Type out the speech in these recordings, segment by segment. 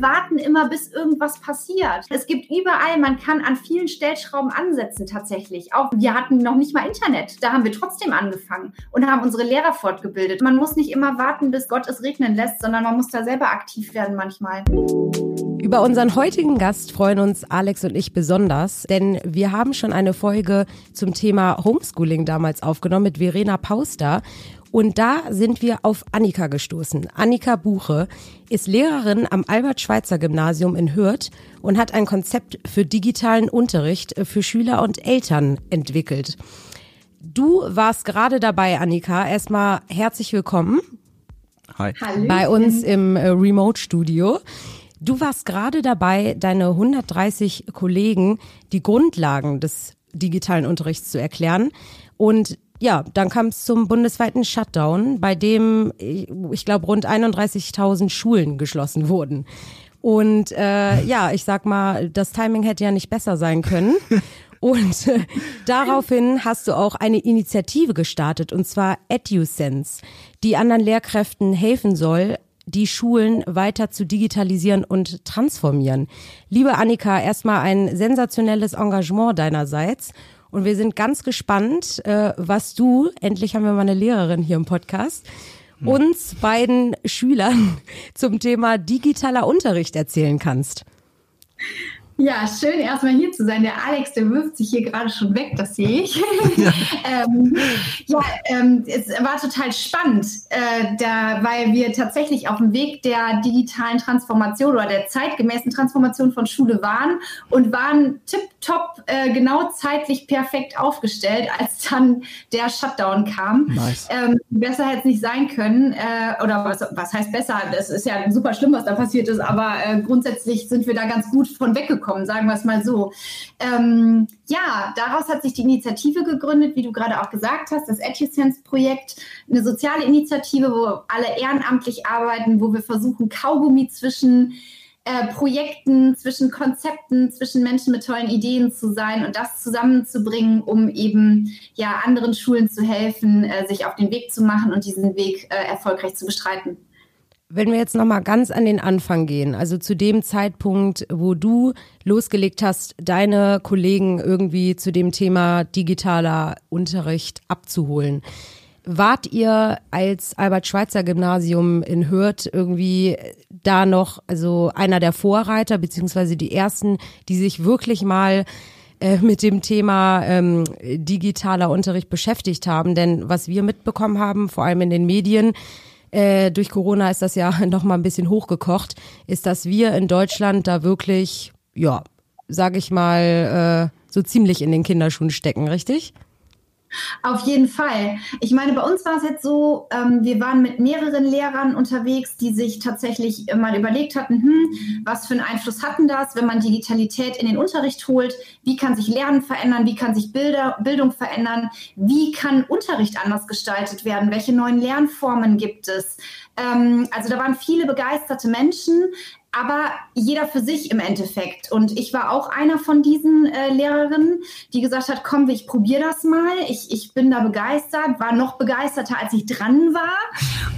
wir warten immer, bis irgendwas passiert. Es gibt überall, man kann an vielen Stellschrauben ansetzen tatsächlich. Auch wir hatten noch nicht mal Internet. Da haben wir trotzdem angefangen und haben unsere Lehrer fortgebildet. Man muss nicht immer warten, bis Gott es regnen lässt, sondern man muss da selber aktiv werden manchmal. Über unseren heutigen Gast freuen uns Alex und ich besonders, denn wir haben schon eine Folge zum Thema Homeschooling damals aufgenommen mit Verena Pauster. Und da sind wir auf Annika gestoßen. Annika Buche ist Lehrerin am Albert-Schweitzer-Gymnasium in Hürth und hat ein Konzept für digitalen Unterricht für Schüler und Eltern entwickelt. Du warst gerade dabei, Annika. Erstmal herzlich willkommen. Hi. Bei uns im äh, Remote-Studio. Du warst gerade dabei, deine 130 Kollegen die Grundlagen des digitalen Unterrichts zu erklären. Und ja, dann kam es zum bundesweiten Shutdown, bei dem, ich glaube, rund 31.000 Schulen geschlossen wurden. Und äh, ja, ich sag mal, das Timing hätte ja nicht besser sein können. Und äh, daraufhin hast du auch eine Initiative gestartet, und zwar EduSense, die anderen Lehrkräften helfen soll, die Schulen weiter zu digitalisieren und transformieren. Liebe Annika, erstmal ein sensationelles Engagement deinerseits. Und wir sind ganz gespannt, äh, was du, endlich haben wir mal eine Lehrerin hier im Podcast, hm. uns beiden Schülern zum Thema digitaler Unterricht erzählen kannst. Ja, schön erstmal hier zu sein. Der Alex, der wirft sich hier gerade schon weg, das sehe ich. Ja, ähm, ja ähm, es war total spannend, äh, da, weil wir tatsächlich auf dem Weg der digitalen Transformation oder der zeitgemäßen Transformation von Schule waren und waren tipptopp äh, genau zeitlich perfekt aufgestellt, als dann der Shutdown kam. Nice. Ähm, besser hätte es nicht sein können. Äh, oder was, was heißt besser? Das ist ja super schlimm, was da passiert ist, aber äh, grundsätzlich sind wir da ganz gut von weggekommen gekommen, sagen wir es mal so. Ähm, ja, daraus hat sich die Initiative gegründet, wie du gerade auch gesagt hast, das EduSense-Projekt, eine soziale Initiative, wo alle ehrenamtlich arbeiten, wo wir versuchen, Kaugummi zwischen äh, Projekten, zwischen Konzepten, zwischen Menschen mit tollen Ideen zu sein und das zusammenzubringen, um eben ja anderen Schulen zu helfen, äh, sich auf den Weg zu machen und diesen Weg äh, erfolgreich zu bestreiten. Wenn wir jetzt nochmal ganz an den Anfang gehen, also zu dem Zeitpunkt, wo du losgelegt hast, deine Kollegen irgendwie zu dem Thema digitaler Unterricht abzuholen. Wart ihr als Albert-Schweitzer-Gymnasium in Hürth irgendwie da noch, also einer der Vorreiter, beziehungsweise die ersten, die sich wirklich mal äh, mit dem Thema ähm, digitaler Unterricht beschäftigt haben? Denn was wir mitbekommen haben, vor allem in den Medien, äh, durch Corona ist das ja noch mal ein bisschen hochgekocht, ist, dass wir in Deutschland da wirklich, ja, sag ich mal, äh, so ziemlich in den Kinderschuhen stecken, richtig? Auf jeden Fall. Ich meine, bei uns war es jetzt so, ähm, wir waren mit mehreren Lehrern unterwegs, die sich tatsächlich mal überlegt hatten, hm, was für einen Einfluss hatten das, wenn man Digitalität in den Unterricht holt? Wie kann sich Lernen verändern? Wie kann sich Bilder, Bildung verändern? Wie kann Unterricht anders gestaltet werden? Welche neuen Lernformen gibt es? Ähm, also da waren viele begeisterte Menschen aber jeder für sich im Endeffekt. Und ich war auch einer von diesen äh, Lehrerinnen, die gesagt hat, komm, ich probiere das mal. Ich, ich bin da begeistert, war noch begeisterter, als ich dran war.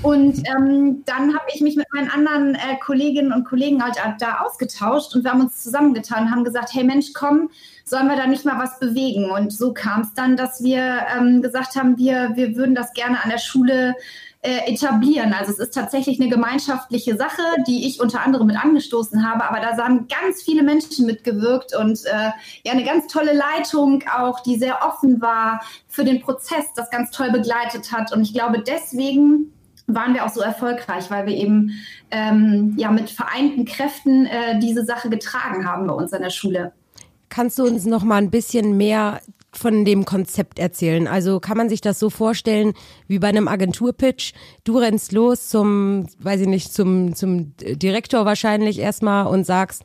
Und ähm, dann habe ich mich mit meinen anderen äh, Kolleginnen und Kollegen halt da ausgetauscht und wir haben uns zusammengetan und haben gesagt, hey Mensch, komm, sollen wir da nicht mal was bewegen? Und so kam es dann, dass wir ähm, gesagt haben, wir, wir würden das gerne an der Schule äh, etablieren. Also es ist tatsächlich eine gemeinschaftliche Sache, die ich unter anderem mit angestoßen habe, aber da haben ganz viele Menschen mitgewirkt und äh, ja eine ganz tolle Leitung auch, die sehr offen war für den Prozess, das ganz toll begleitet hat. Und ich glaube, deswegen waren wir auch so erfolgreich, weil wir eben ähm, ja mit vereinten Kräften äh, diese Sache getragen haben bei uns an der Schule. Kannst du uns noch mal ein bisschen mehr von dem Konzept erzählen? Also kann man sich das so vorstellen wie bei einem Agenturpitch? Du rennst los zum, weiß ich nicht, zum, zum Direktor wahrscheinlich erstmal und sagst,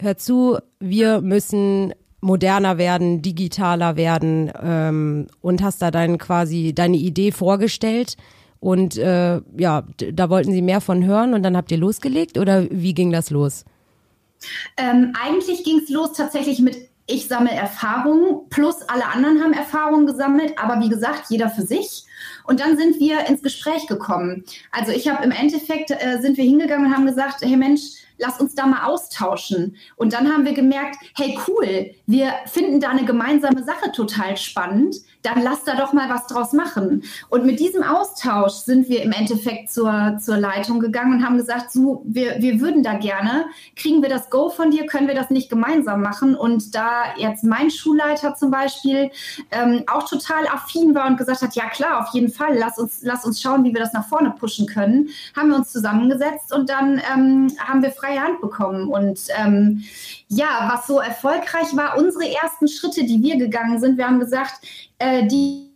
hör zu, wir müssen moderner werden, digitaler werden ähm, und hast da dann quasi deine Idee vorgestellt. Und äh, ja, da wollten sie mehr von hören und dann habt ihr losgelegt oder wie ging das los? Ähm, eigentlich ging es los tatsächlich mit ich sammle Erfahrungen, plus alle anderen haben Erfahrungen gesammelt, aber wie gesagt, jeder für sich. Und dann sind wir ins Gespräch gekommen. Also ich habe im Endeffekt, äh, sind wir hingegangen und haben gesagt, hey Mensch, lass uns da mal austauschen. Und dann haben wir gemerkt, hey cool, wir finden da eine gemeinsame Sache total spannend dann lass da doch mal was draus machen. Und mit diesem Austausch sind wir im Endeffekt zur, zur Leitung gegangen und haben gesagt, so, wir, wir würden da gerne, kriegen wir das Go von dir, können wir das nicht gemeinsam machen? Und da jetzt mein Schulleiter zum Beispiel ähm, auch total affin war und gesagt hat, ja klar, auf jeden Fall, lass uns, lass uns schauen, wie wir das nach vorne pushen können, haben wir uns zusammengesetzt und dann ähm, haben wir freie Hand bekommen. Und ähm, ja, was so erfolgreich war, unsere ersten Schritte, die wir gegangen sind, wir haben gesagt, äh, die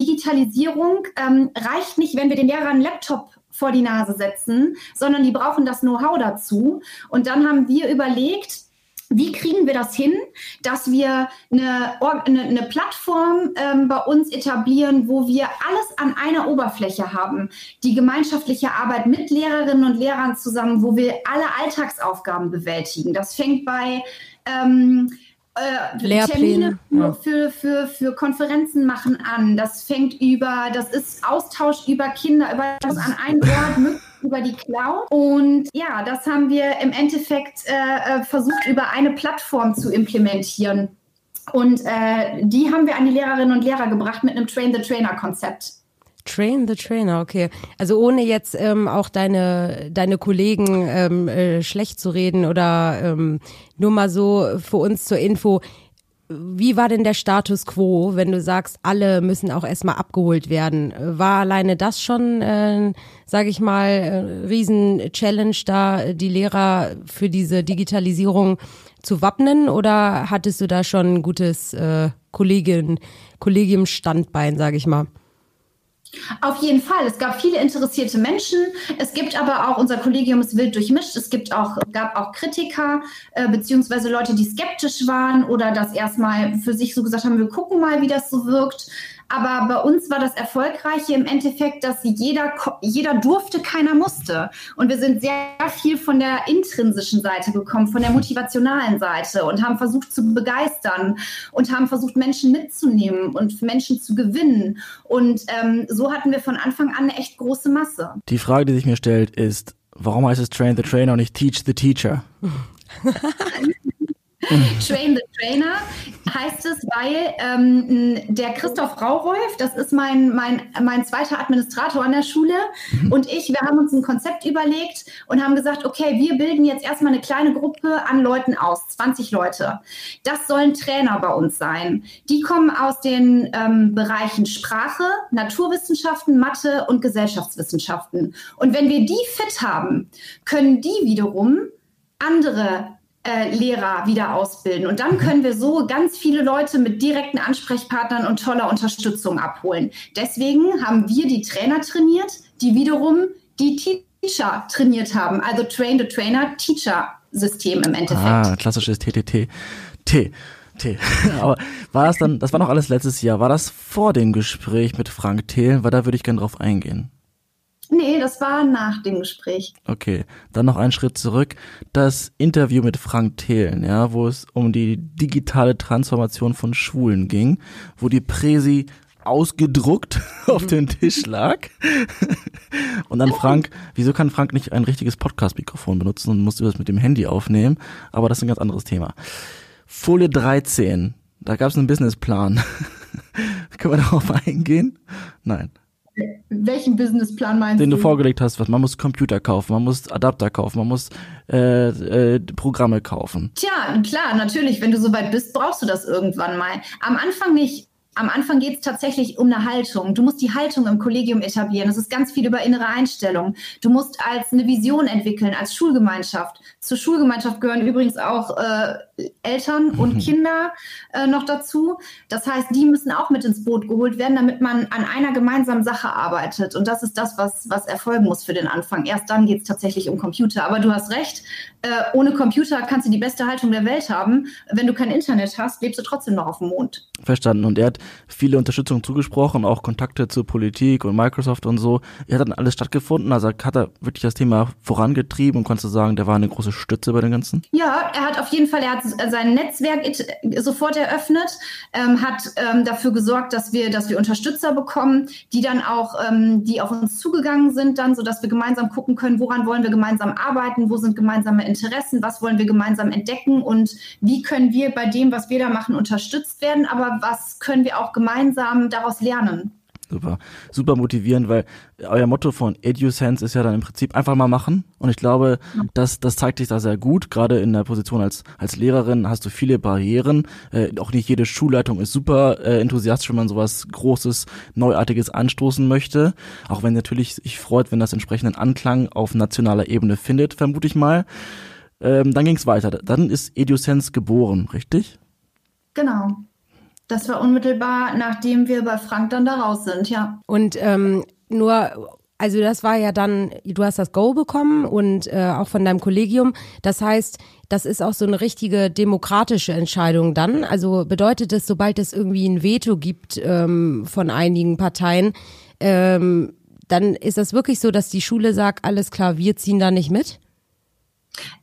Digitalisierung ähm, reicht nicht, wenn wir den Lehrern einen Laptop vor die Nase setzen, sondern die brauchen das Know-how dazu. Und dann haben wir überlegt, wie kriegen wir das hin, dass wir eine, eine, eine Plattform ähm, bei uns etablieren, wo wir alles an einer Oberfläche haben? Die gemeinschaftliche Arbeit mit Lehrerinnen und Lehrern zusammen, wo wir alle Alltagsaufgaben bewältigen. Das fängt bei ähm, äh, Termine ja. für, für, für Konferenzen machen an. Das fängt über, das ist Austausch über Kinder, über das an einem Ort, über die Cloud. Und ja, das haben wir im Endeffekt äh, äh, versucht, über eine Plattform zu implementieren. Und äh, die haben wir an die Lehrerinnen und Lehrer gebracht mit einem Train-the-Trainer-Konzept. Train the Trainer, okay. Also ohne jetzt ähm, auch deine deine Kollegen ähm, äh, schlecht zu reden oder ähm, nur mal so für uns zur Info. Wie war denn der Status quo, wenn du sagst, alle müssen auch erstmal abgeholt werden? War alleine das schon, äh, sage ich mal, äh, Riesen-Challenge da, die Lehrer für diese Digitalisierung zu wappnen oder hattest du da schon ein gutes äh, Kollegin, Kollegium-Standbein, sage ich mal? Auf jeden Fall. Es gab viele interessierte Menschen. Es gibt aber auch, unser Kollegium ist wild durchmischt. Es gibt auch, gab auch Kritiker, äh, beziehungsweise Leute, die skeptisch waren oder das erstmal für sich so gesagt haben, wir gucken mal, wie das so wirkt. Aber bei uns war das Erfolgreiche im Endeffekt, dass jeder, jeder durfte, keiner musste. Und wir sind sehr viel von der intrinsischen Seite gekommen, von der motivationalen Seite und haben versucht zu begeistern und haben versucht, Menschen mitzunehmen und Menschen zu gewinnen. Und ähm, so hatten wir von Anfang an eine echt große Masse. Die Frage, die sich mir stellt, ist, warum heißt es Train the Trainer und nicht Teach the Teacher? Train the Trainer heißt es, weil ähm, der Christoph Raurolf, das ist mein, mein, mein zweiter Administrator an der Schule, mhm. und ich, wir haben uns ein Konzept überlegt und haben gesagt, okay, wir bilden jetzt erstmal eine kleine Gruppe an Leuten aus, 20 Leute. Das sollen Trainer bei uns sein. Die kommen aus den ähm, Bereichen Sprache, Naturwissenschaften, Mathe und Gesellschaftswissenschaften. Und wenn wir die fit haben, können die wiederum andere äh, Lehrer wieder ausbilden. Und dann können wir so ganz viele Leute mit direkten Ansprechpartnern und toller Unterstützung abholen. Deswegen haben wir die Trainer trainiert, die wiederum die Teacher trainiert haben. Also Train-the-Trainer-Teacher-System im Endeffekt. Ah, klassisches TTT. T. T. Aber war das dann, das war noch alles letztes Jahr, war das vor dem Gespräch mit Frank Thelen? Weil da würde ich gerne drauf eingehen. Nee, das war nach dem Gespräch. Okay, dann noch einen Schritt zurück. Das Interview mit Frank Thelen, ja, wo es um die digitale Transformation von Schulen ging, wo die Präsi ausgedruckt auf dem Tisch lag. und dann Frank, wieso kann Frank nicht ein richtiges Podcast-Mikrofon benutzen und muss das mit dem Handy aufnehmen? Aber das ist ein ganz anderes Thema. Folie 13, da gab es einen Businessplan. Können wir darauf eingehen? Nein. Welchen Businessplan meinst Den du? Den du vorgelegt hast, was man muss Computer kaufen, man muss Adapter kaufen, man muss äh, äh, Programme kaufen. Tja, klar, natürlich, wenn du soweit bist, brauchst du das irgendwann mal. Am Anfang nicht. Am Anfang geht es tatsächlich um eine Haltung. Du musst die Haltung im Kollegium etablieren. Es ist ganz viel über innere Einstellung. Du musst als eine Vision entwickeln, als Schulgemeinschaft. Zur Schulgemeinschaft gehören übrigens auch äh, Eltern und. Kinder äh, noch dazu. Das heißt, die müssen auch mit ins Boot geholt werden, damit man an einer gemeinsamen Sache arbeitet. Und das ist das, was, was erfolgen muss für den Anfang. Erst dann geht es tatsächlich um Computer. Aber du hast recht, äh, ohne Computer kannst du die beste Haltung der Welt haben. Wenn du kein Internet hast, lebst du trotzdem noch auf dem Mond. Verstanden. Und er hat viele Unterstützung zugesprochen, auch Kontakte zur Politik und Microsoft und so. Er hat dann alles stattgefunden, also hat er wirklich das Thema vorangetrieben und konntest du sagen, der war eine große Stütze bei dem Ganzen? Ja, er hat auf jeden Fall, er hat sein Netzwerk sofort eröffnet, ähm, hat ähm, dafür gesorgt, dass wir, dass wir Unterstützer bekommen, die dann auch, ähm, die auf uns zugegangen sind, dann, sodass wir gemeinsam gucken können, woran wollen wir gemeinsam arbeiten, wo sind gemeinsame Interessen, was wollen wir gemeinsam entdecken und wie können wir bei dem, was wir da machen, unterstützt werden, aber was können wir auch gemeinsam daraus lernen. Super, super motivierend, weil euer Motto von EduSense ist ja dann im Prinzip einfach mal machen. Und ich glaube, das, das zeigt sich da sehr gut. Gerade in der Position als, als Lehrerin hast du viele Barrieren. Äh, auch nicht jede Schulleitung ist super äh, enthusiastisch, wenn man sowas Großes, Neuartiges anstoßen möchte. Auch wenn natürlich sich freut, wenn das entsprechenden Anklang auf nationaler Ebene findet, vermute ich mal. Ähm, dann ging es weiter. Dann ist EduSense geboren, richtig? Genau. Das war unmittelbar, nachdem wir bei Frank dann da raus sind, ja. Und ähm, nur also das war ja dann, du hast das Go bekommen und äh, auch von deinem Kollegium. Das heißt, das ist auch so eine richtige demokratische Entscheidung dann. Also bedeutet es, sobald es irgendwie ein Veto gibt ähm, von einigen Parteien, ähm, dann ist das wirklich so, dass die Schule sagt, alles klar, wir ziehen da nicht mit?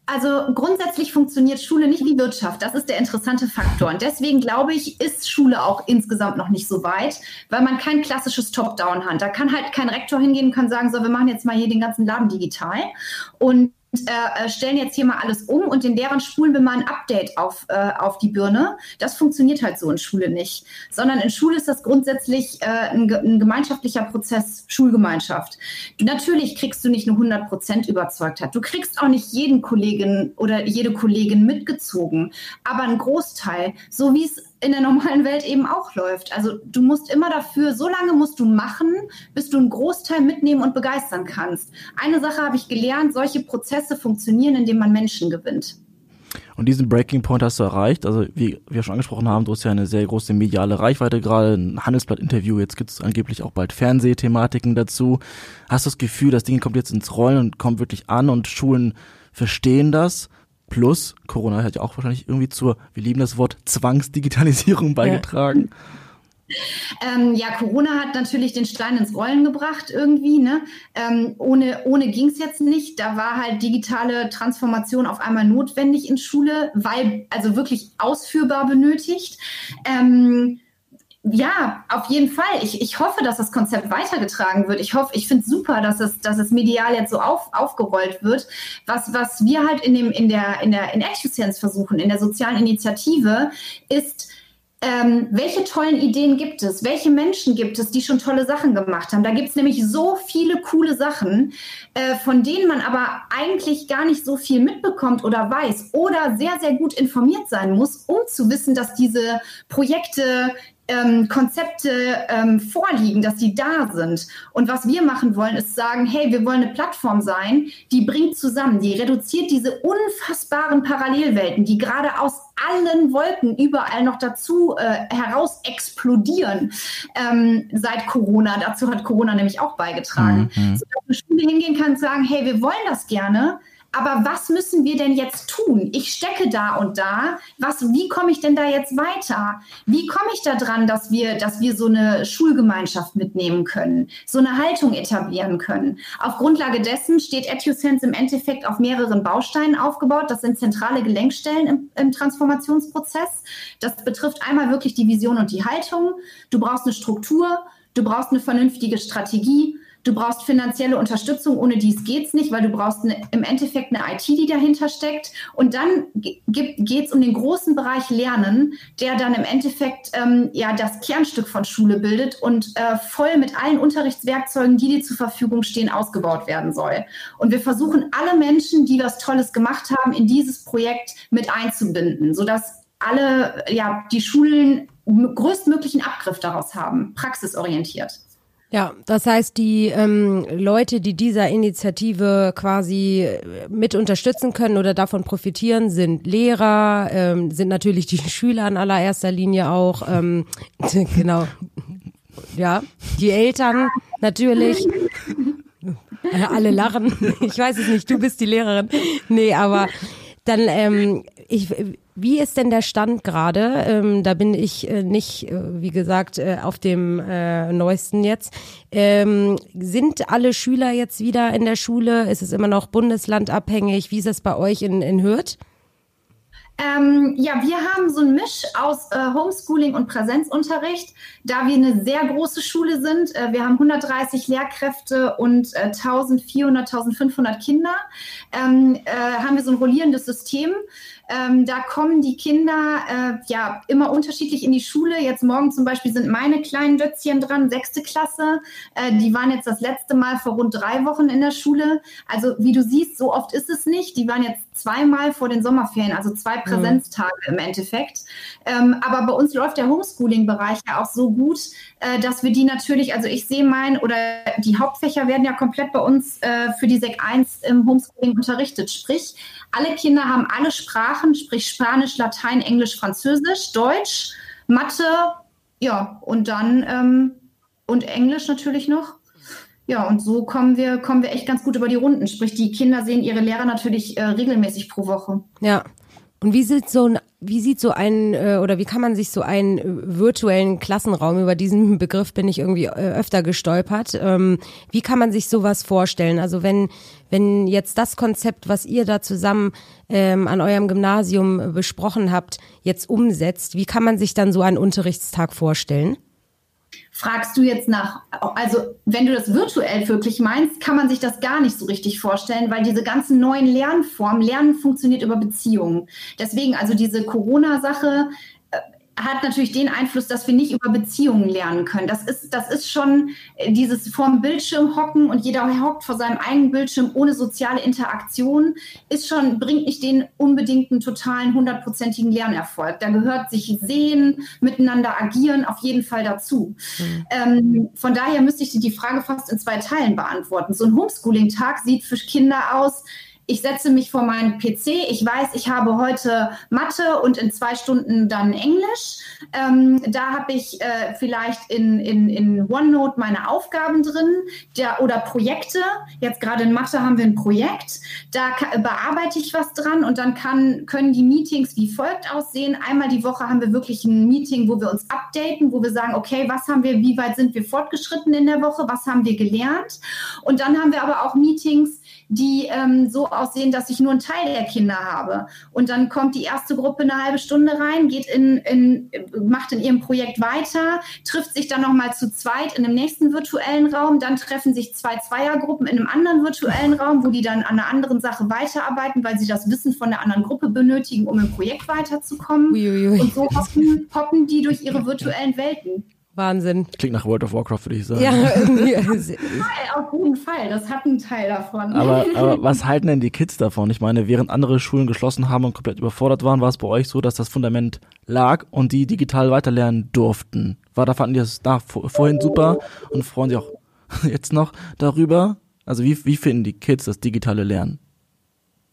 Also grundsätzlich funktioniert Schule nicht wie Wirtschaft. Das ist der interessante Faktor. Und deswegen glaube ich, ist Schule auch insgesamt noch nicht so weit, weil man kein klassisches Top-Down hat. Da kann halt kein Rektor hingehen und kann sagen, so, wir machen jetzt mal hier den ganzen Laden digital. Und äh, äh, stellen jetzt hier mal alles um und den Lehrern spulen wir mal ein Update auf, äh, auf die Birne. Das funktioniert halt so in Schule nicht. Sondern in Schule ist das grundsätzlich äh, ein, ein, gemeinschaftlicher Prozess, Schulgemeinschaft. Natürlich kriegst du nicht eine 100% Überzeugtheit. Du kriegst auch nicht jeden Kollegen oder jede Kollegin mitgezogen. Aber ein Großteil, so wie es in der normalen Welt eben auch läuft. Also du musst immer dafür, so lange musst du machen, bis du einen Großteil mitnehmen und begeistern kannst. Eine Sache habe ich gelernt, solche Prozesse funktionieren, indem man Menschen gewinnt. Und diesen Breaking Point hast du erreicht. Also wie wir schon angesprochen haben, du hast ja eine sehr große mediale Reichweite gerade, ein Handelsblatt-Interview, jetzt gibt es angeblich auch bald Fernsehthematiken dazu. Hast du das Gefühl, das Ding kommt jetzt ins Rollen und kommt wirklich an und Schulen verstehen das? Plus, Corona hat ja auch wahrscheinlich irgendwie zur, wir lieben das Wort, Zwangsdigitalisierung beigetragen. Ja. Ähm, ja, Corona hat natürlich den Stein ins Rollen gebracht irgendwie. Ne? Ähm, ohne ohne ging es jetzt nicht. Da war halt digitale Transformation auf einmal notwendig in Schule, weil also wirklich ausführbar benötigt. Ähm, ja, auf jeden Fall. Ich, ich hoffe, dass das Konzept weitergetragen wird. Ich hoffe, ich finde es super, dass es, dass es medial jetzt so auf, aufgerollt wird. Was, was wir halt in dem, in der, in der, in EduSense versuchen, in der sozialen Initiative, ist, ähm, welche tollen Ideen gibt es? Welche Menschen gibt es, die schon tolle Sachen gemacht haben? Da gibt es nämlich so viele coole Sachen, äh, von denen man aber eigentlich gar nicht so viel mitbekommt oder weiß oder sehr, sehr gut informiert sein muss, um zu wissen, dass diese Projekte ähm, Konzepte ähm, vorliegen, dass die da sind. Und was wir machen wollen, ist sagen, hey, wir wollen eine Plattform sein, die bringt zusammen, die reduziert diese unfassbaren Parallelwelten, die gerade aus allen Wolken überall noch dazu äh, heraus explodieren ähm, seit Corona. Dazu hat Corona nämlich auch beigetragen. Mhm. Sodass eine Schule hingehen kann und sagen, hey, wir wollen das gerne, aber was müssen wir denn jetzt tun? Ich stecke da und da. Was, wie komme ich denn da jetzt weiter? Wie komme ich da dran, dass wir, dass wir so eine Schulgemeinschaft mitnehmen können, so eine Haltung etablieren können? Auf Grundlage dessen steht EduSense im Endeffekt auf mehreren Bausteinen aufgebaut. Das sind zentrale Gelenkstellen im, im Transformationsprozess. Das betrifft einmal wirklich die Vision und die Haltung. Du brauchst eine Struktur, du brauchst eine vernünftige Strategie Du brauchst finanzielle Unterstützung, ohne dies geht es nicht, weil du brauchst eine, im Endeffekt eine IT, die dahinter steckt. Und dann geht es um den großen Bereich Lernen, der dann im Endeffekt ähm, ja das Kernstück von Schule bildet und äh, voll mit allen Unterrichtswerkzeugen, die dir zur Verfügung stehen, ausgebaut werden soll. Und wir versuchen alle Menschen, die was Tolles gemacht haben, in dieses Projekt mit einzubinden, sodass alle, ja, die Schulen größtmöglichen Abgriff daraus haben, praxisorientiert. Ja, das heißt, die ähm, Leute, die dieser Initiative quasi äh, mit unterstützen können oder davon profitieren, sind Lehrer, ähm, sind natürlich die Schüler in allererster Linie auch, ähm, genau, ja, die Eltern natürlich. Äh, alle lachen. Ich weiß es nicht, du bist die Lehrerin. Nee, aber dann, ähm, ich, Wie ist denn der Stand gerade? Ähm, da bin ich äh, nicht, äh, wie gesagt, äh, auf dem äh, neuesten jetzt. Ähm, sind alle Schüler jetzt wieder in der Schule? Ist es immer noch bundeslandabhängig? Wie ist es bei euch in, in Hürth? Ähm, ja, wir haben so ein Misch aus äh, Homeschooling und Präsenzunterricht. Da wir eine sehr große Schule sind, äh, wir haben 130 Lehrkräfte und äh, 1400, 1500 Kinder, ähm, äh, haben wir so ein rollierendes System. Ähm, da kommen die Kinder äh, ja immer unterschiedlich in die Schule. Jetzt morgen zum Beispiel sind meine kleinen Dötzchen dran, sechste Klasse. Äh, die waren jetzt das letzte Mal vor rund drei Wochen in der Schule. Also wie du siehst, so oft ist es nicht. Die waren jetzt zweimal vor den Sommerferien, also zwei mhm. Präsenztage mhm. im Endeffekt. Ähm, aber bei uns läuft der Homeschooling-Bereich ja auch so gut, äh, dass wir die natürlich, also ich sehe mein, oder die Hauptfächer werden ja komplett bei uns äh, für die SEC 1 im Homeschooling unterrichtet. Sprich, alle Kinder haben alle Sprachen, sprich Spanisch, Latein, Englisch, Französisch, Deutsch, Mathe, ja, und dann ähm, und Englisch natürlich noch. Ja, und so kommen wir, kommen wir echt ganz gut über die Runden. Sprich, die Kinder sehen ihre Lehrer natürlich äh, regelmäßig pro Woche. Ja. Und wie sieht so ein, wie sieht so ein, äh, oder wie kann man sich so einen äh, virtuellen Klassenraum, über diesen Begriff bin ich irgendwie äh, öfter gestolpert, ähm, wie kann man sich sowas vorstellen? Also wenn, wenn jetzt das Konzept, was ihr da zusammen ähm, an eurem Gymnasium besprochen habt, jetzt umsetzt, wie kann man sich dann so einen Unterrichtstag vorstellen? Fragst du jetzt nach, also wenn du das virtuell wirklich meinst, kann man sich das gar nicht so richtig vorstellen, weil diese ganzen neuen Lernformen, Lernen funktioniert über Beziehungen. Deswegen also diese Corona-Sache, hat natürlich den Einfluss, dass wir nicht über Beziehungen lernen können. Das ist, das ist schon äh, dieses vorm Bildschirm hocken und jeder hockt vor seinem eigenen Bildschirm ohne soziale Interaktion, ist schon, bringt nicht den unbedingten, totalen, hundertprozentigen Lernerfolg. Da gehört sich sehen, miteinander agieren auf jeden Fall dazu. Mhm. Ähm, von daher müsste ich die Frage fast in zwei Teilen beantworten. So ein Homeschooling-Tag sieht für Kinder aus, ich setze mich vor meinen PC, ich weiß, ich habe heute Mathe und in zwei Stunden dann Englisch. Ähm, da habe ich äh, vielleicht in, in, in OneNote meine Aufgaben drin der, oder Projekte. Jetzt gerade in Mathe haben wir ein Projekt, da bearbeite ich was dran und dann kann, können die Meetings wie folgt aussehen. Einmal die Woche haben wir wirklich ein Meeting, wo wir uns updaten, wo wir sagen, okay, was haben wir, wie weit sind wir fortgeschritten in der Woche, was haben wir gelernt. Und dann haben wir aber auch Meetings, die ähm, so aussehen, dass ich nur einen Teil der Kinder habe. Und dann kommt die erste Gruppe eine halbe Stunde rein, geht in, in macht in ihrem Projekt weiter, trifft sich dann nochmal zu zweit in einem nächsten virtuellen Raum, dann treffen sich zwei Zweiergruppen in einem anderen virtuellen Raum, wo die dann an einer anderen Sache weiterarbeiten, weil sie das Wissen von der anderen Gruppe benötigen, um im Projekt weiterzukommen. Uiuiui. Und so hoppen, hoppen die durch ihre virtuellen Welten. Wahnsinn. Klingt nach World of Warcraft, würde ich sagen. Ja, auf jeden Fall. Das hat einen Teil davon. Aber, aber was halten denn die Kids davon? Ich meine, während andere Schulen geschlossen haben und komplett überfordert waren, war es bei euch so, dass das Fundament lag und die digital weiterlernen durften. War da fanden die das nach, vorhin super und freuen sich auch jetzt noch darüber? Also wie, wie finden die Kids das digitale Lernen?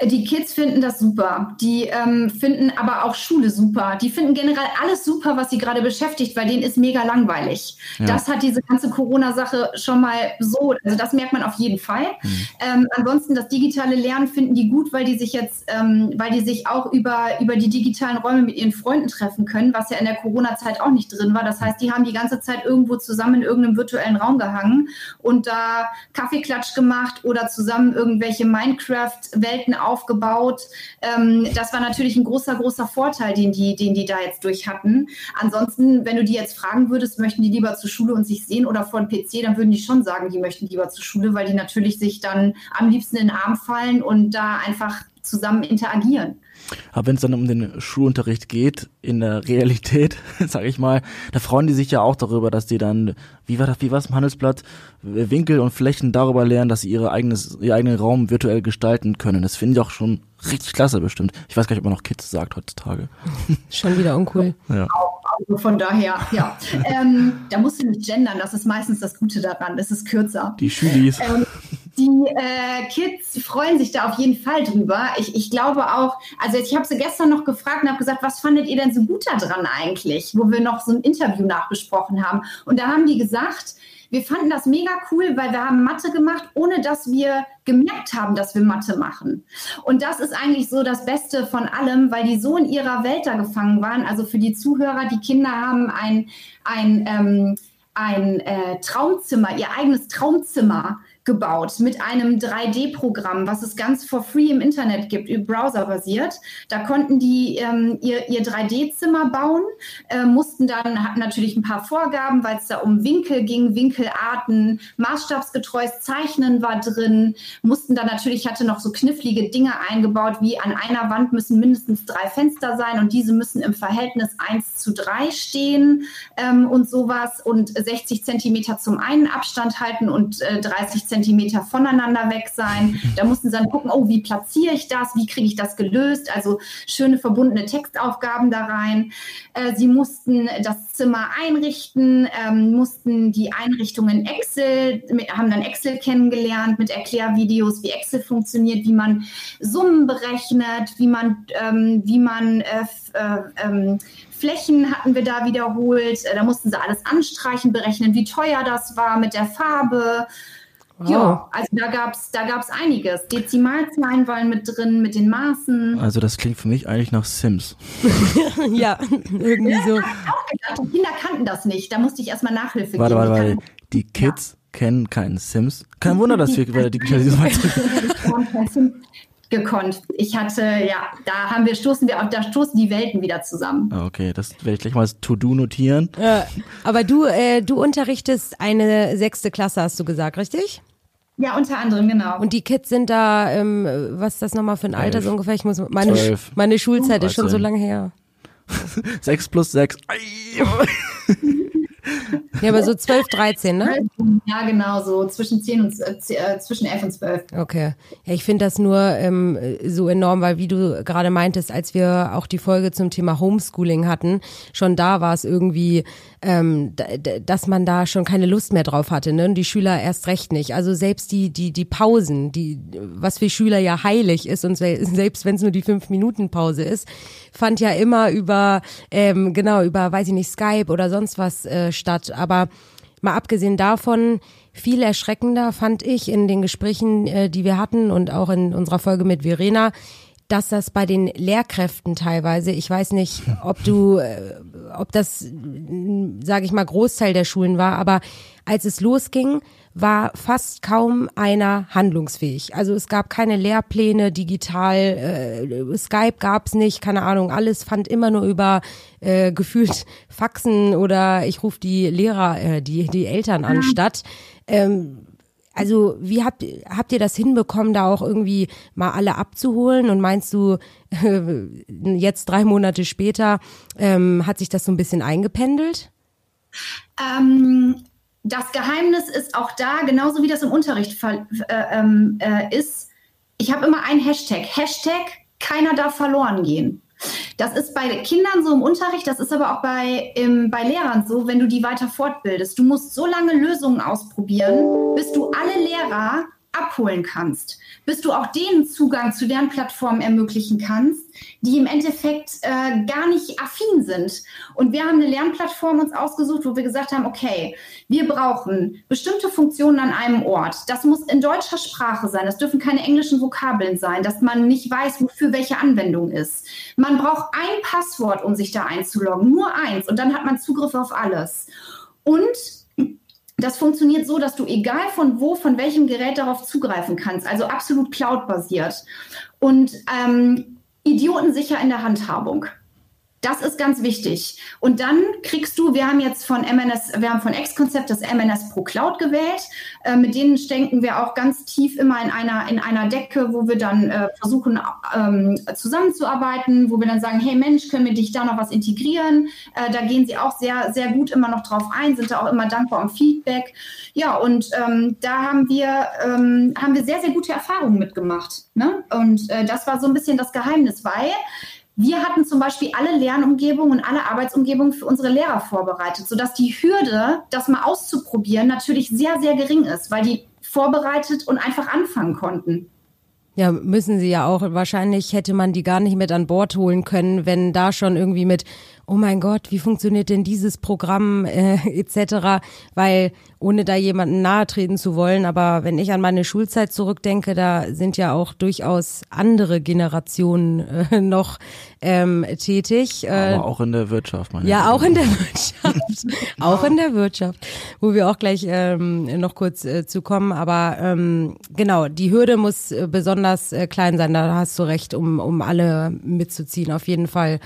Die Kids finden das super. Die ähm, finden aber auch Schule super. Die finden generell alles super, was sie gerade beschäftigt, weil denen ist mega langweilig. Ja. Das hat diese ganze Corona-Sache schon mal so, also das merkt man auf jeden Fall. Mhm. Ähm, ansonsten das digitale Lernen finden die gut, weil die sich jetzt, ähm, weil die sich auch über, über die digitalen Räume mit ihren Freunden treffen können, was ja in der Corona-Zeit auch nicht drin war. Das heißt, die haben die ganze Zeit irgendwo zusammen in irgendeinem virtuellen Raum gehangen und da Kaffeeklatsch gemacht oder zusammen irgendwelche Minecraft-Welten aufgebaut. Ähm, das war natürlich ein großer, großer Vorteil, den die, den die da jetzt durch hatten. Ansonsten, wenn du die jetzt fragen würdest, möchten die lieber zur Schule und sich sehen oder vor dem PC, dann würden die schon sagen, die möchten lieber zur Schule, weil die natürlich sich dann am liebsten in den Arm fallen und da einfach zusammen interagieren. Aber wenn es dann um den Schulunterricht geht, in der Realität, sage ich mal, da freuen die sich ja auch darüber, dass die dann, wie war das, wie war es im Handelsblatt, Winkel und Flächen darüber lernen, dass sie ihre eigenes, ihr eigenen Raum virtuell gestalten können. Das finde ich auch schon richtig klasse bestimmt. Ich weiß gar nicht, ob man noch Kids sagt heutzutage. Schon wieder uncool. Ja. Also von daher, ja. ähm, da musst du nicht gendern, das ist meistens das Gute daran. Es ist kürzer. Die Schülis. Ähm, die äh, Kids freuen sich da auf jeden Fall drüber. Ich, ich glaube auch, also ich habe sie gestern noch gefragt und habe gesagt, was fandet ihr denn so gut daran eigentlich, wo wir noch so ein Interview nachbesprochen haben. Und da haben die gesagt, wir fanden das mega cool, weil wir haben Mathe gemacht, ohne dass wir gemerkt haben, dass wir Mathe machen. Und das ist eigentlich so das Beste von allem, weil die so in ihrer Welt da gefangen waren. Also für die Zuhörer, die Kinder haben ein, ein, ähm, ein äh, Traumzimmer, ihr eigenes Traumzimmer gebaut mit einem 3D-Programm, was es ganz for free im Internet gibt, Browser basiert. Da konnten die ähm, ihr, ihr 3D-Zimmer bauen, äh, mussten dann, hatten natürlich ein paar Vorgaben, weil es da um Winkel ging, Winkelarten, maßstabsgetreues Zeichnen war drin, mussten dann natürlich, hatte noch so knifflige Dinge eingebaut, wie an einer Wand müssen mindestens drei Fenster sein und diese müssen im Verhältnis 1 zu 3 stehen ähm, und sowas und 60 Zentimeter zum einen Abstand halten und äh, 30 Zentimeter Zentimeter voneinander weg sein. Da mussten sie dann gucken, oh, wie platziere ich das? Wie kriege ich das gelöst? Also schöne verbundene Textaufgaben da rein. Äh, sie mussten das Zimmer einrichten, ähm, mussten die Einrichtung in Excel, haben dann Excel kennengelernt mit Erklärvideos, wie Excel funktioniert, wie man Summen berechnet, wie man, ähm, wie man äh, äh, ähm, Flächen hatten wir da wiederholt. Da mussten sie alles anstreichen, berechnen, wie teuer das war mit der Farbe. Wow. Ja, also da gab es da gab's einiges. Dezimalzahlen waren mit drin, mit den Maßen. Also das klingt für mich eigentlich nach Sims. ja, irgendwie so. Die Kinder kannten das nicht. Da musste ich erstmal Nachhilfe warte, geben. Warte, warte, die Kids ja. kennen keinen Sims. Kein Wunder, dass wir bei der Digitalisierung gekonnt. Ich hatte, ja, da haben wir, stoßen wir, da stoßen die Welten wieder zusammen. Okay, das werde ich gleich mal als To-Do notieren. Ja, aber du, äh, du unterrichtest eine sechste Klasse, hast du gesagt, richtig? Ja, unter anderem, genau. Und die Kids sind da, ähm, was ist das nochmal für ein Alter so ungefähr? Ich muss, meine, meine Schulzeit ist schon so lange her. sechs plus sechs. Ja, aber so 12, 13, ne? Ja, genau, so zwischen 10 und äh, zwischen 11 und 12. Okay. Ja, ich finde das nur ähm, so enorm, weil wie du gerade meintest, als wir auch die Folge zum Thema Homeschooling hatten, schon da war es irgendwie, ähm, dass man da schon keine Lust mehr drauf hatte, ne? Und die Schüler erst recht nicht. Also selbst die, die, die Pausen, die, was für Schüler ja heilig ist und selbst wenn es nur die fünf Minuten Pause ist, fand ja immer über, ähm, genau, über, weiß ich nicht, Skype oder sonst was äh, statt. Aber mal abgesehen davon, viel erschreckender fand ich in den Gesprächen, äh, die wir hatten und auch in unserer Folge mit Verena, dass das bei den Lehrkräften teilweise, ich weiß nicht, ob du, äh, ob das, sage ich mal, Großteil der Schulen war, aber als es losging, war fast kaum einer handlungsfähig. Also es gab keine Lehrpläne digital, äh, Skype gab's nicht, keine Ahnung, alles fand immer nur über äh, gefühlt Faxen oder ich rufe die Lehrer, äh, die, die Eltern an statt. Ähm, also wie habt, habt ihr das hinbekommen, da auch irgendwie mal alle abzuholen? Und meinst du, äh, jetzt drei Monate später ähm, hat sich das so ein bisschen eingependelt? Ähm, das Geheimnis ist auch da, genauso wie das im Unterricht äh, ähm, äh, ist. Ich habe immer einen Hashtag. Hashtag, keiner darf verloren gehen. Das ist bei Kindern so im Unterricht, das ist aber auch bei, im, bei Lehrern so, wenn du die weiter fortbildest. Du musst so lange Lösungen ausprobieren, bis du alle Lehrer abholen kannst, bis du auch denen Zugang zu deren Plattformen ermöglichen kannst, die im Endeffekt äh, gar nicht affin sind. Und wir haben eine Lernplattform uns ausgesucht, wo wir gesagt haben, okay, wir brauchen bestimmte Funktionen an einem Ort. Das muss in deutscher Sprache sein. Das dürfen keine englischen Vokabeln sein, dass man nicht weiß, wofür welche Anwendung ist. Man braucht ein Passwort, um sich da einzuloggen, nur eins. Und dann hat man Zugriff auf alles. Und das funktioniert so, dass du egal von wo, von welchem Gerät darauf zugreifen kannst, also absolut cloud-basiert und ähm, idiotensicher in der Handhabung. Das ist ganz wichtig. Und dann kriegst du, wir haben jetzt von MNS, wir haben von X-Konzept das MNS Pro Cloud gewählt. Äh, mit denen stecken wir auch ganz tief immer in einer, in einer Decke, wo wir dann äh, versuchen ähm, zusammenzuarbeiten, wo wir dann sagen, hey Mensch, können wir dich da noch was integrieren? Äh, da gehen sie auch sehr, sehr gut immer noch drauf ein, sind da auch immer dankbar um Feedback. Ja, und ähm, da haben wir, ähm, haben wir sehr, sehr gute Erfahrungen mitgemacht. Ne? Und äh, das war so ein bisschen das Geheimnis, weil wir hatten zum Beispiel alle Lernumgebungen und alle Arbeitsumgebungen für unsere Lehrer vorbereitet, sodass die Hürde, das mal auszuprobieren, natürlich sehr, sehr gering ist, weil die vorbereitet und einfach anfangen konnten. Ja, müssen sie ja auch. Wahrscheinlich hätte man die gar nicht mit an Bord holen können, wenn da schon irgendwie mit oh mein Gott, wie funktioniert denn dieses Programm äh, etc., weil ohne da jemanden nahe treten zu wollen, aber wenn ich an meine Schulzeit zurückdenke, da sind ja auch durchaus andere Generationen äh, noch ähm, tätig. Äh, aber auch in der Wirtschaft, meine Ja, auch in der Wirtschaft. auch in der Wirtschaft, wo wir auch gleich ähm, noch kurz äh, zu kommen. Aber ähm, genau, die Hürde muss äh, besonders äh, klein sein, da hast du recht, um, um alle mitzuziehen, auf jeden Fall.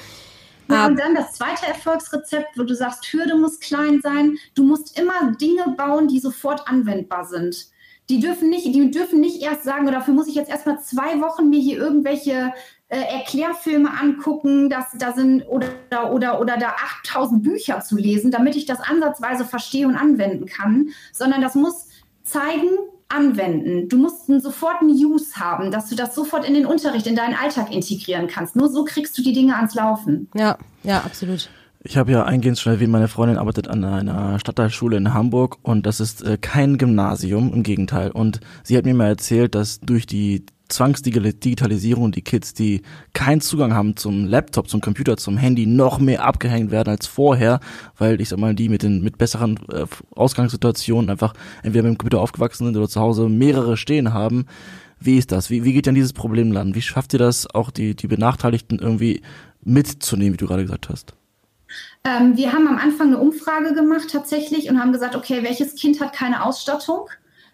Ja, und dann das zweite Erfolgsrezept, wo du sagst, Hürde muss klein sein. Du musst immer Dinge bauen, die sofort anwendbar sind. Die dürfen nicht, die dürfen nicht erst sagen, dafür muss ich jetzt erstmal zwei Wochen mir hier irgendwelche äh, Erklärfilme angucken, dass da sind oder oder oder da 8000 Bücher zu lesen, damit ich das ansatzweise verstehe und anwenden kann, sondern das muss zeigen, anwenden. Du musst einen sofortigen Use haben, dass du das sofort in den Unterricht, in deinen Alltag integrieren kannst. Nur so kriegst du die Dinge ans Laufen. Ja, ja, absolut. Ich habe ja eingehend schon erwähnt, meine Freundin arbeitet an einer Stadtteilschule in Hamburg und das ist äh, kein Gymnasium, im Gegenteil. Und sie hat mir mal erzählt, dass durch die Zwangsdigitalisierung die Kids, die keinen Zugang haben zum Laptop, zum Computer, zum Handy, noch mehr abgehängt werden als vorher, weil ich sag mal, die mit den mit besseren äh, Ausgangssituationen einfach entweder mit dem Computer aufgewachsen sind oder zu Hause mehrere stehen haben. Wie ist das? Wie, wie geht denn dieses Problem landen? Wie schafft ihr das, auch die, die Benachteiligten irgendwie mitzunehmen, wie du gerade gesagt hast? Ähm, wir haben am Anfang eine Umfrage gemacht tatsächlich und haben gesagt, okay, welches Kind hat keine Ausstattung?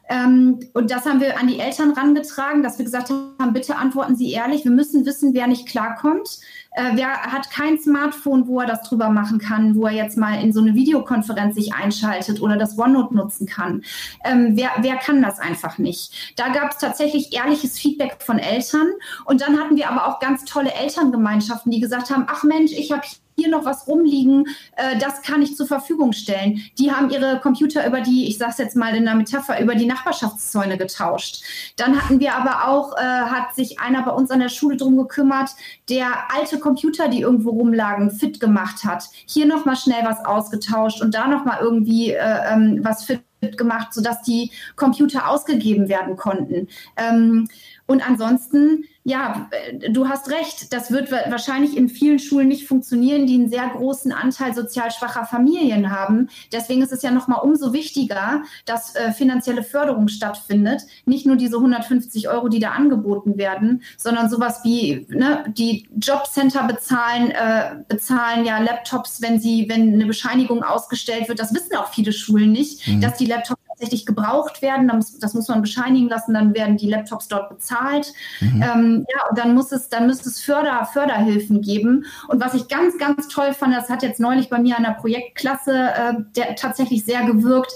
Ähm, und das haben wir an die Eltern rangetragen, dass wir gesagt haben, bitte antworten Sie ehrlich, wir müssen wissen, wer nicht klarkommt. Äh, wer hat kein Smartphone, wo er das drüber machen kann, wo er jetzt mal in so eine Videokonferenz sich einschaltet oder das OneNote nutzen kann? Ähm, wer, wer kann das einfach nicht? Da gab es tatsächlich ehrliches Feedback von Eltern. Und dann hatten wir aber auch ganz tolle Elterngemeinschaften, die gesagt haben, ach Mensch, ich habe hier noch was rumliegen, äh, das kann ich zur Verfügung stellen. Die haben ihre Computer über die, ich sage es jetzt mal in der Metapher, über die Nachbarschaftszäune getauscht. Dann hatten wir aber auch, äh, hat sich einer bei uns an der Schule drum gekümmert, der alte Computer, die irgendwo rumlagen, fit gemacht hat. Hier nochmal schnell was ausgetauscht und da nochmal irgendwie äh, ähm, was fit gemacht, sodass die Computer ausgegeben werden konnten. Ähm, und ansonsten ja, du hast recht. Das wird wahrscheinlich in vielen Schulen nicht funktionieren, die einen sehr großen Anteil sozial schwacher Familien haben. Deswegen ist es ja nochmal umso wichtiger, dass äh, finanzielle Förderung stattfindet. Nicht nur diese 150 Euro, die da angeboten werden, sondern sowas wie ne, die Jobcenter bezahlen, äh, bezahlen ja Laptops, wenn sie, wenn eine Bescheinigung ausgestellt wird. Das wissen auch viele Schulen nicht, mhm. dass die Laptops tatsächlich gebraucht werden. Das muss man bescheinigen lassen, dann werden die Laptops dort bezahlt. Mhm. Ähm, ja, und dann muss es, dann müsste es Förder, Förderhilfen geben. Und was ich ganz, ganz toll fand, das hat jetzt neulich bei mir an der Projektklasse äh, der, tatsächlich sehr gewirkt.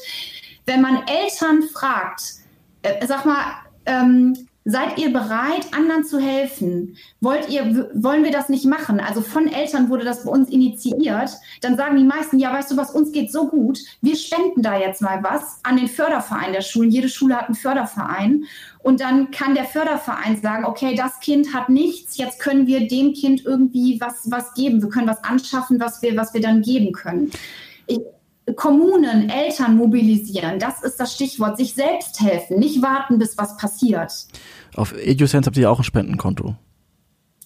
Wenn man Eltern fragt, äh, sag mal, ähm, Seid ihr bereit, anderen zu helfen? Wollt ihr, wollen wir das nicht machen? Also von Eltern wurde das bei uns initiiert. Dann sagen die meisten, ja, weißt du was, uns geht so gut. Wir spenden da jetzt mal was an den Förderverein der Schulen. Jede Schule hat einen Förderverein. Und dann kann der Förderverein sagen, okay, das Kind hat nichts, jetzt können wir dem Kind irgendwie was, was geben. Wir können was anschaffen, was wir, was wir dann geben können. Ich, Kommunen, Eltern mobilisieren, das ist das Stichwort. Sich selbst helfen, nicht warten, bis was passiert. Auf EduSense habt ihr ja auch ein Spendenkonto.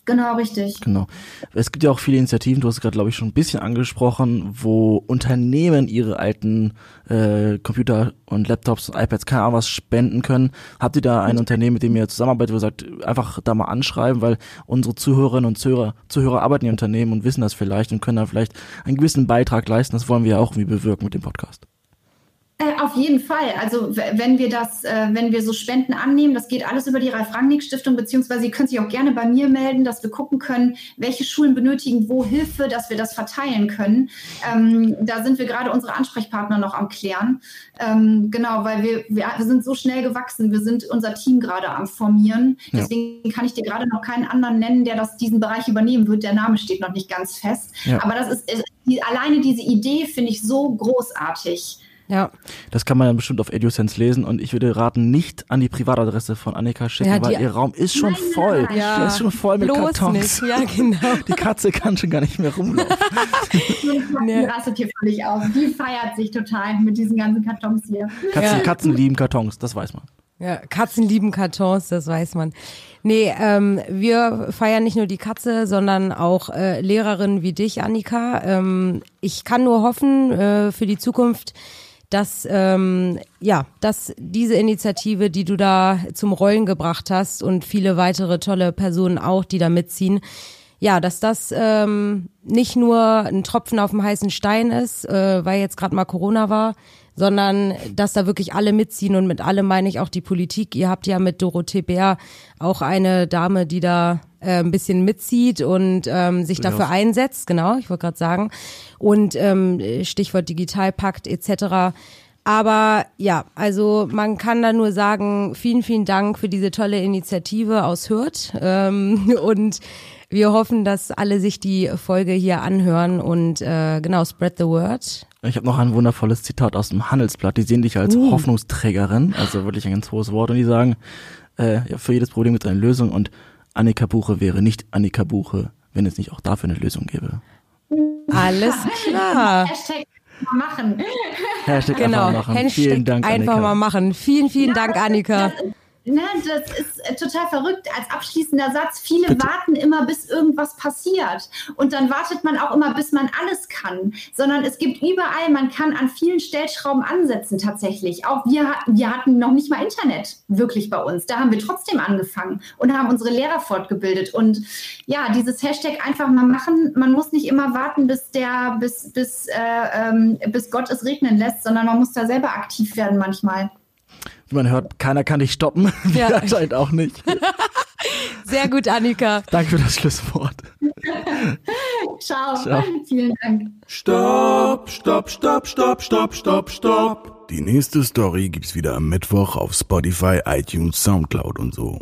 Genau, richtig. Genau. Es gibt ja auch viele Initiativen, du hast gerade, glaube ich, schon ein bisschen angesprochen, wo Unternehmen ihre alten äh, Computer und Laptops, iPads, keine Ahnung was spenden können. Habt ihr da ein Unternehmen, mit dem ihr zusammenarbeitet, wo ihr sagt, einfach da mal anschreiben, weil unsere Zuhörerinnen und Zuhörer, Zuhörer arbeiten in Unternehmen und wissen das vielleicht und können da vielleicht einen gewissen Beitrag leisten. Das wollen wir ja auch irgendwie bewirken mit dem Podcast. Äh, auf jeden Fall. Also wenn wir das, äh, wenn wir so Spenden annehmen, das geht alles über die Ralf-Rangnick-Stiftung, beziehungsweise Sie können sich auch gerne bei mir melden, dass wir gucken können, welche Schulen benötigen wo Hilfe, dass wir das verteilen können. Ähm, da sind wir gerade unsere Ansprechpartner noch am Klären. Ähm, genau, weil wir, wir, wir, sind so schnell gewachsen, wir sind unser Team gerade am Formieren. Deswegen ja. kann ich dir gerade noch keinen anderen nennen, der das, diesen Bereich übernehmen wird. Der Name steht noch nicht ganz fest. Ja. Aber das ist, die, alleine diese Idee finde ich so großartig. Ja. Das kann man dann bestimmt auf EduSense lesen und ich würde raten, nicht an die Privatadresse von Annika schicken, ja, weil ihr Raum ist schon nein, voll. Nein. Ja. Der ist schon voll mit Bloß Kartons. Nicht. Ja, genau. Die Katze kann schon gar nicht mehr rumlaufen. Die rastet hier völlig aus. Die feiert sich total mit diesen ganzen Kartons hier. Katzen, ja. Katzen lieben Kartons, das weiß man. Ja, Katzen lieben Kartons, das weiß man. Nee, ähm, wir feiern nicht nur die Katze, sondern auch äh, Lehrerinnen wie dich, Annika. Ähm, ich kann nur hoffen äh, für die Zukunft, dass ähm, ja, dass diese Initiative, die du da zum Rollen gebracht hast und viele weitere tolle Personen auch, die da mitziehen, ja, dass das ähm, nicht nur ein Tropfen auf dem heißen Stein ist, äh, weil jetzt gerade mal Corona war, sondern dass da wirklich alle mitziehen und mit allem meine ich auch die Politik. Ihr habt ja mit Dorothee Bär auch eine Dame, die da äh, ein bisschen mitzieht und ähm, sich dafür einsetzt, genau, ich wollte gerade sagen. Und ähm, Stichwort Digitalpakt etc. Aber ja, also man kann da nur sagen, vielen, vielen Dank für diese tolle Initiative aus Hürth. Ähm, und wir hoffen, dass alle sich die Folge hier anhören und äh, genau, spread the word. Ich habe noch ein wundervolles Zitat aus dem Handelsblatt. Die sehen dich als uh. Hoffnungsträgerin, also wirklich ein ganz hohes Wort. Und die sagen, äh, ja, für jedes Problem gibt es eine Lösung und Annika Buche wäre nicht Annika Buche, wenn es nicht auch dafür eine Lösung gäbe. Alles klar. Hashtag machen. Hashtag genau. einfach machen. Hashtag vielen Dank, einfach Annika. mal machen. Vielen, vielen Ja, Dank, Annika. Ne, das ist äh, total verrückt. Als abschließender Satz, viele warten immer, bis irgendwas passiert. Und dann wartet man auch immer, bis man alles kann. Sondern es gibt überall, man kann an vielen Stellschrauben ansetzen tatsächlich. Auch wir, hatten- wir hatten noch nicht mal Internet wirklich bei uns. Da haben wir trotzdem angefangen und haben unsere Lehrer fortgebildet. Und ja, dieses Hashtag einfach mal machen. Man muss nicht immer warten, bis der, bis, bis, äh, ähm, bis Gott es regnen lässt, sondern man muss da selber aktiv werden manchmal. Wie man hört, keiner kann dich stoppen. Ja. Wir anscheinend auch nicht. Sehr gut, Annika. Danke für das Schlusswort. Ciao. Ciao. Vielen Dank. Stopp, stopp, stopp, stopp, stopp, stopp, stopp. Die nächste Story gibt's wieder am Mittwoch auf Spotify, iTunes, Soundcloud und so.